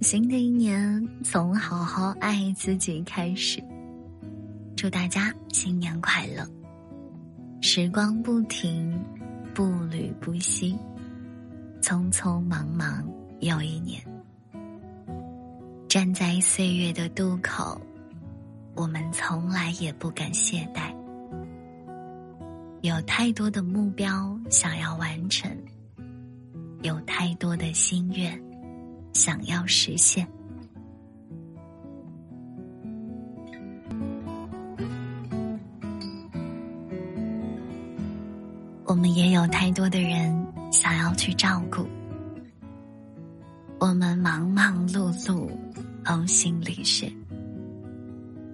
新的一年从好好爱自己开始。祝大家新年快乐！时光不停，步履不息，匆匆忙忙又一年。站在岁月的渡口，我们从来也不敢懈怠。有太多的目标想要完成，有太多的心愿想要实现。我们也有太多的人想要去照顾，我们忙忙碌碌，呕心沥血，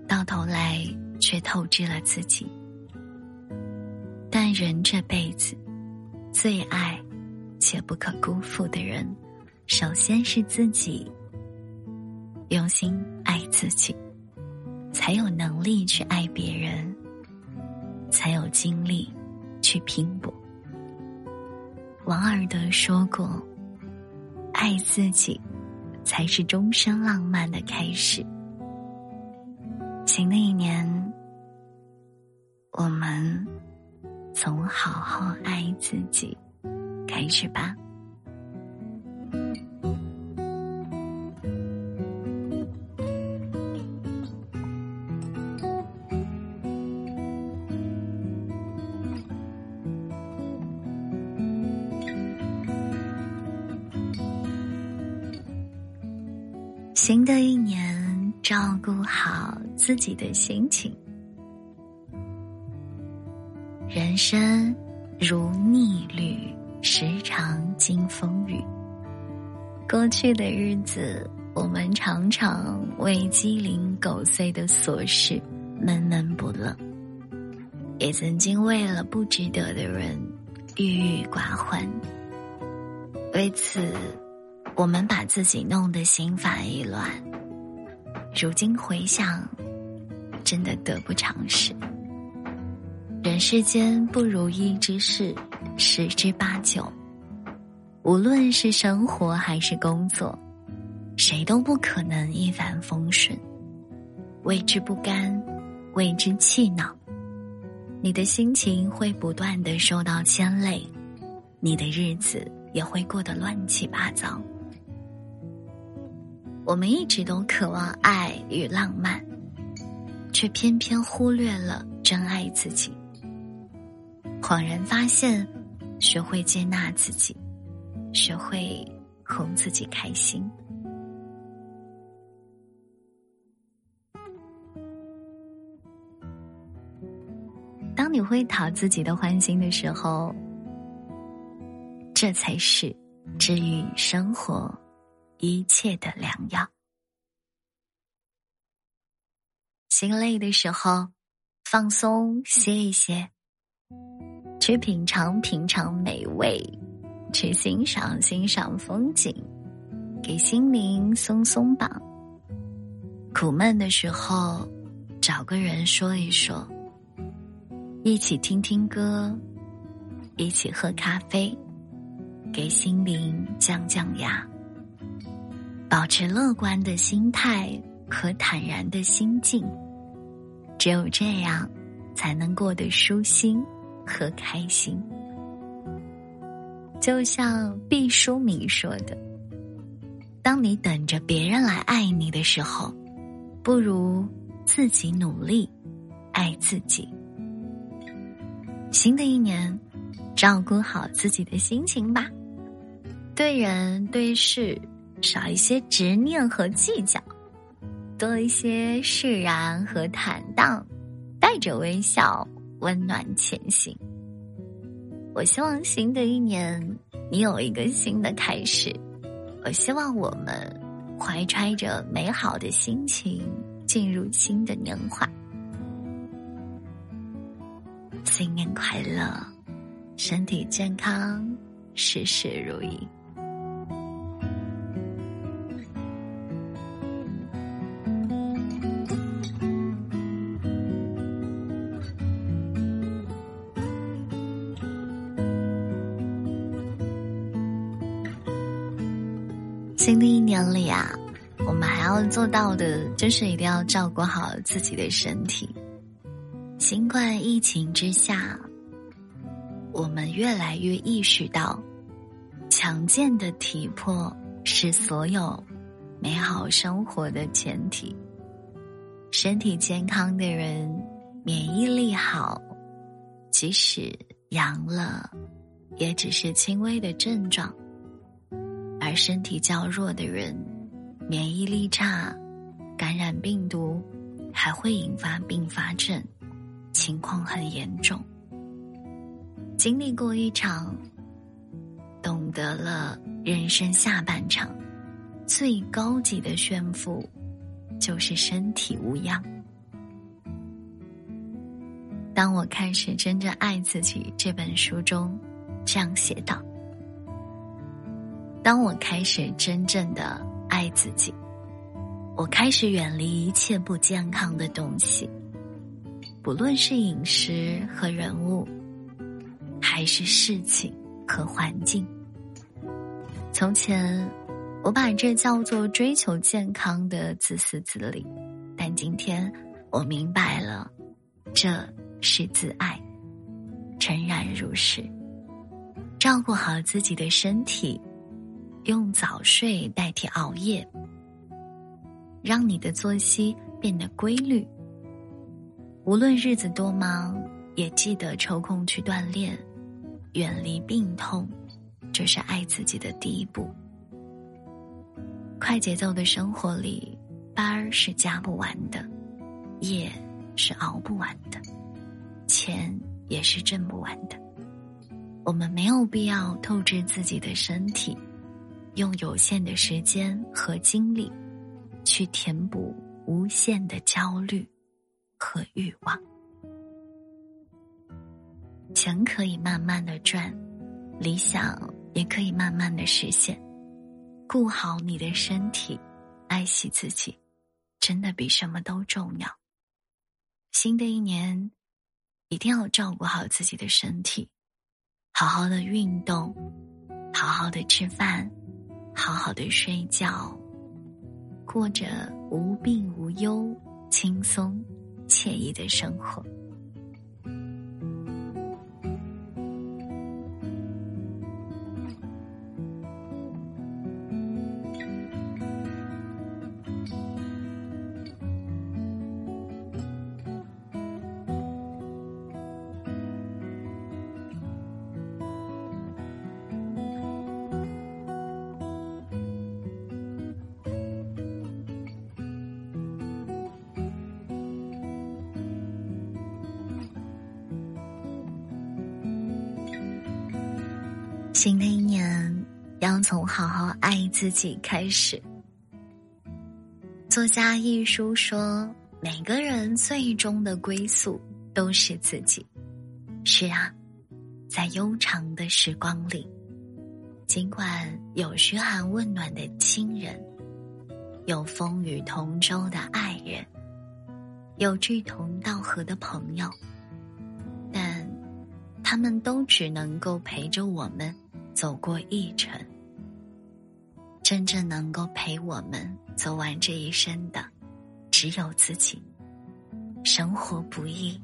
到头来却透支了自己。但人这辈子，最爱且不可辜负的人，首先是自己。用心爱自己，才有能力去爱别人，才有精力去拼搏。王尔德说过：“爱自己，才是终身浪漫的开始。”新的一年，我们。从好好爱自己开始吧。自己的心情。人生如逆旅，时常经风雨。过去的日子，我们常常为鸡零狗碎的琐事闷闷不乐，也曾经为了不值得的人郁郁寡欢。为此，我们把自己弄得心烦意乱。如今回想，真的得不偿失。人世间不如意之事十之八九，无论是生活还是工作，谁都不可能一帆风顺。为之不甘，为之气恼，你的心情会不断的受到牵累，你的日子也会过得乱七八糟。我们一直都渴望爱与浪漫，却偏偏忽略了真爱自己。恍然发现，学会接纳自己，学会哄自己开心。当你会讨自己的欢心的时候，这才是治愈生活一切的良药。心累的时候，放松歇一歇。去品尝品尝美味，去欣赏欣赏风景，给心灵松松绑。苦闷的时候，找个人说一说，一起听听歌，一起喝咖啡，给心灵降降压。保持乐观的心态和坦然的心境，只有这样，才能过得舒心。和开心，就像毕淑敏说的：“当你等着别人来爱你的时候，不如自己努力爱自己。”新的一年，照顾好自己的心情吧，对人对事少一些执念和计较，多一些释然和坦荡，带着微笑。温暖前行。我希望新的一年你有一个新的开始。我希望我们怀揣着美好的心情进入新的年华。新年快乐，身体健康，事事如意。新的一年里啊，我们还要做到的，就是一定要照顾好自己的身体。新冠疫情之下，我们越来越意识到，强健的体魄是所有美好生活的前提。身体健康的人，免疫力好，即使阳了，也只是轻微的症状；而身体较弱的人，免疫力差，感染病毒还会引发并发症，情况很严重。经历过一场，懂得了人生下半场最高级的炫富，就是身体无恙。当我开始真正爱自己，这本书中这样写道：当我开始真正的。爱自己，我开始远离一切不健康的东西，不论是饮食和人物，还是事情和环境。从前，我把这叫做追求健康的自私自利，但今天我明白了，这是自爱。诚然如是，照顾好自己的身体。用早睡代替熬夜，让你的作息变得规律。无论日子多忙，也记得抽空去锻炼，远离病痛，这是爱自己的第一步。快节奏的生活里，班儿是加不完的，夜是熬不完的，钱也是挣不完的。我们没有必要透支自己的身体。用有限的时间和精力，去填补无限的焦虑和欲望。钱可以慢慢的赚，理想也可以慢慢的实现。顾好你的身体，爱惜自己，真的比什么都重要。新的一年，一定要照顾好自己的身体，好好的运动，好好的吃饭。好好的睡觉，过着无病无忧、轻松惬意的生活。新的一年，要从好好爱自己开始。作家一书说：“每个人最终的归宿都是自己。”是啊，在悠长的时光里，尽管有嘘寒问暖的亲人，有风雨同舟的爱人，有志同道合的朋友，但他们都只能够陪着我们。走过一程，真正能够陪我们走完这一生的，只有自己。生活不易，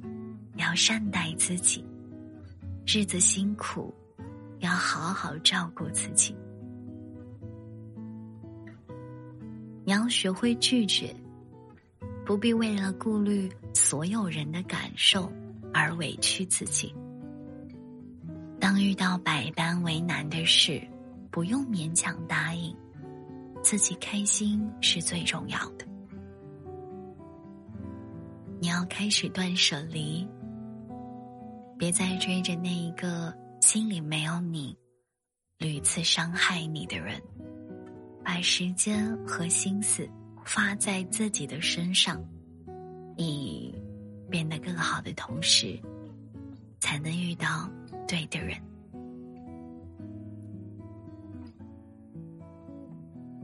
要善待自己；日子辛苦，要好好照顾自己。你要学会拒绝，不必为了顾虑所有人的感受而委屈自己。当遇到百般为难的事，不用勉强答应，自己开心是最重要的。你要开始断舍离，别再追着那一个心里没有你、屡次伤害你的人，把时间和心思花在自己的身上，你变得更好的同时，才能遇到。对的人，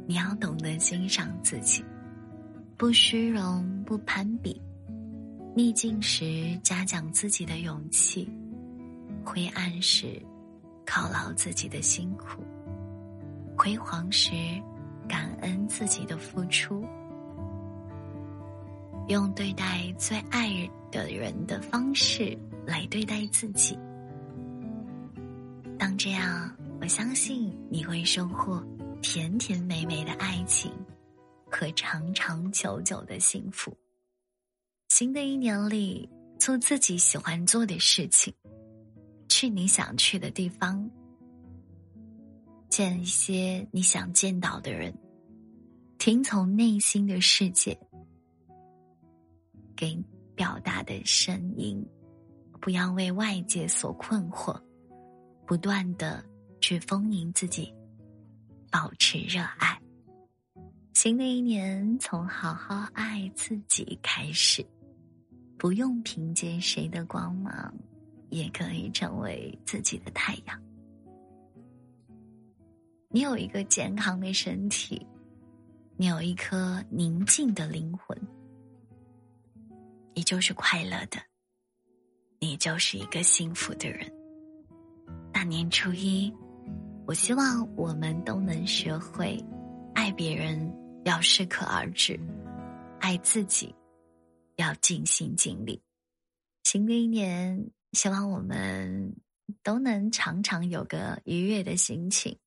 你要懂得欣赏自己，不虚荣，不攀比，逆境时嘉奖自己的勇气，灰暗时犒劳自己的辛苦，辉煌时感恩自己的付出，用对待最爱的人的方式来对待自己。这样，我相信你会收获甜甜美美的爱情和长长久久的幸福。新的一年里，做自己喜欢做的事情，去你想去的地方，见一些你想见到的人，听从内心的世界给表达的声音，不要为外界所困惑。不断的去丰盈自己，保持热爱。新的一年，从好好爱自己开始，不用凭借谁的光芒，也可以成为自己的太阳。你有一个健康的身体，你有一颗宁静的灵魂，你就是快乐的，你就是一个幸福的人。大年初一，我希望我们都能学会爱别人要适可而止，爱自己要尽心尽力。新的一年，希望我们都能常常有个愉悦的心情，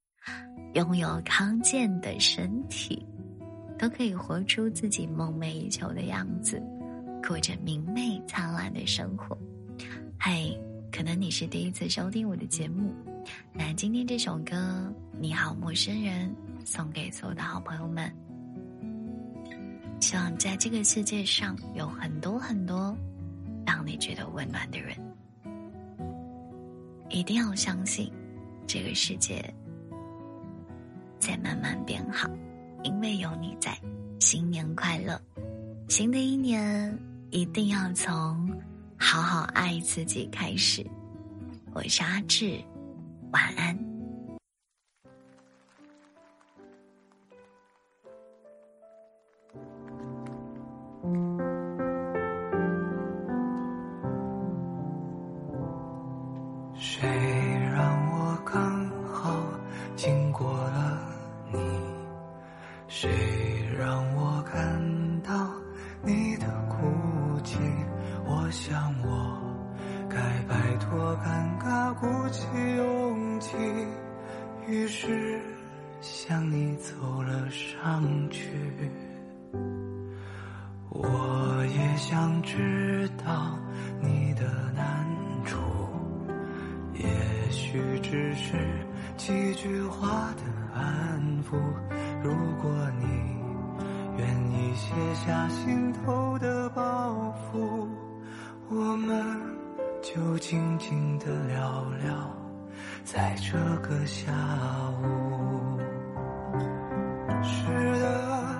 拥有康健的身体，都可以活出自己梦寐以求的样子，过着明媚灿烂的生活。嗨。可能你是第一次收听我的节目，那今天这首歌《你好陌生人》送给所有的好朋友们。希望在这个世界上有很多很多让你觉得温暖的人。一定要相信，这个世界在慢慢变好，因为有你在。新年快乐！新的一年一定要从。好好爱自己，开始。我是阿志，晚安。起勇气，于是向你走了上去。我也想知道你的难处，也许只是几句话的安抚。如果你愿意卸下心头的包袱。我们就静静的聊聊，在这个下午。是的，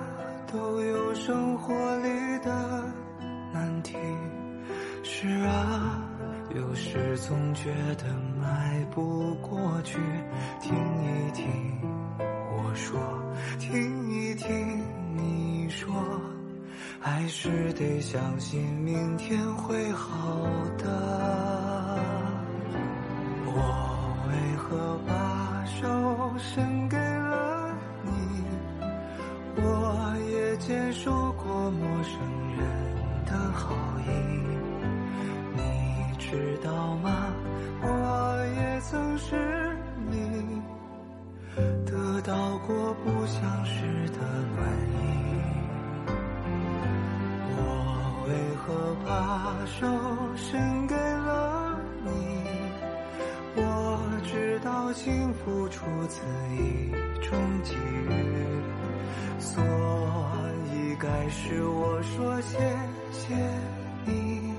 都有生活里的难题。是啊，有时总觉得迈不过去。听一听我说，听还是得相信明天会好的。我为何把手伸给了你？我也接受过陌生人的好意，你知道吗？我也曾是你得到过不相识的暖意。何把手伸给了你？我知道幸福出自一种机遇，所以该是我说谢谢你，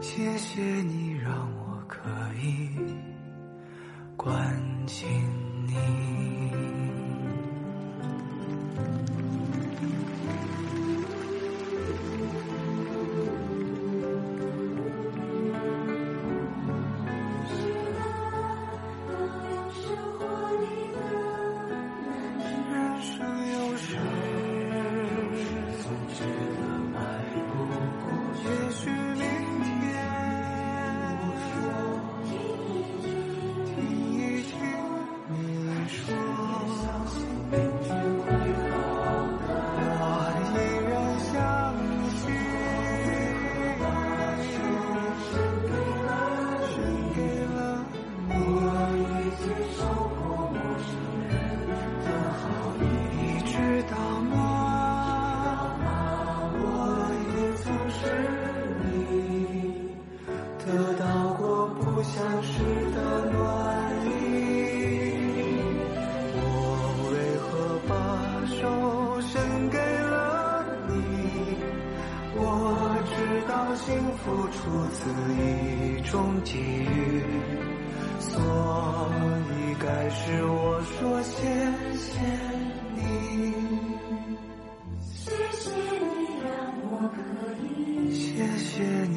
谢谢你让我可以关心你。是我说谢谢你谢谢你让我可以谢谢你。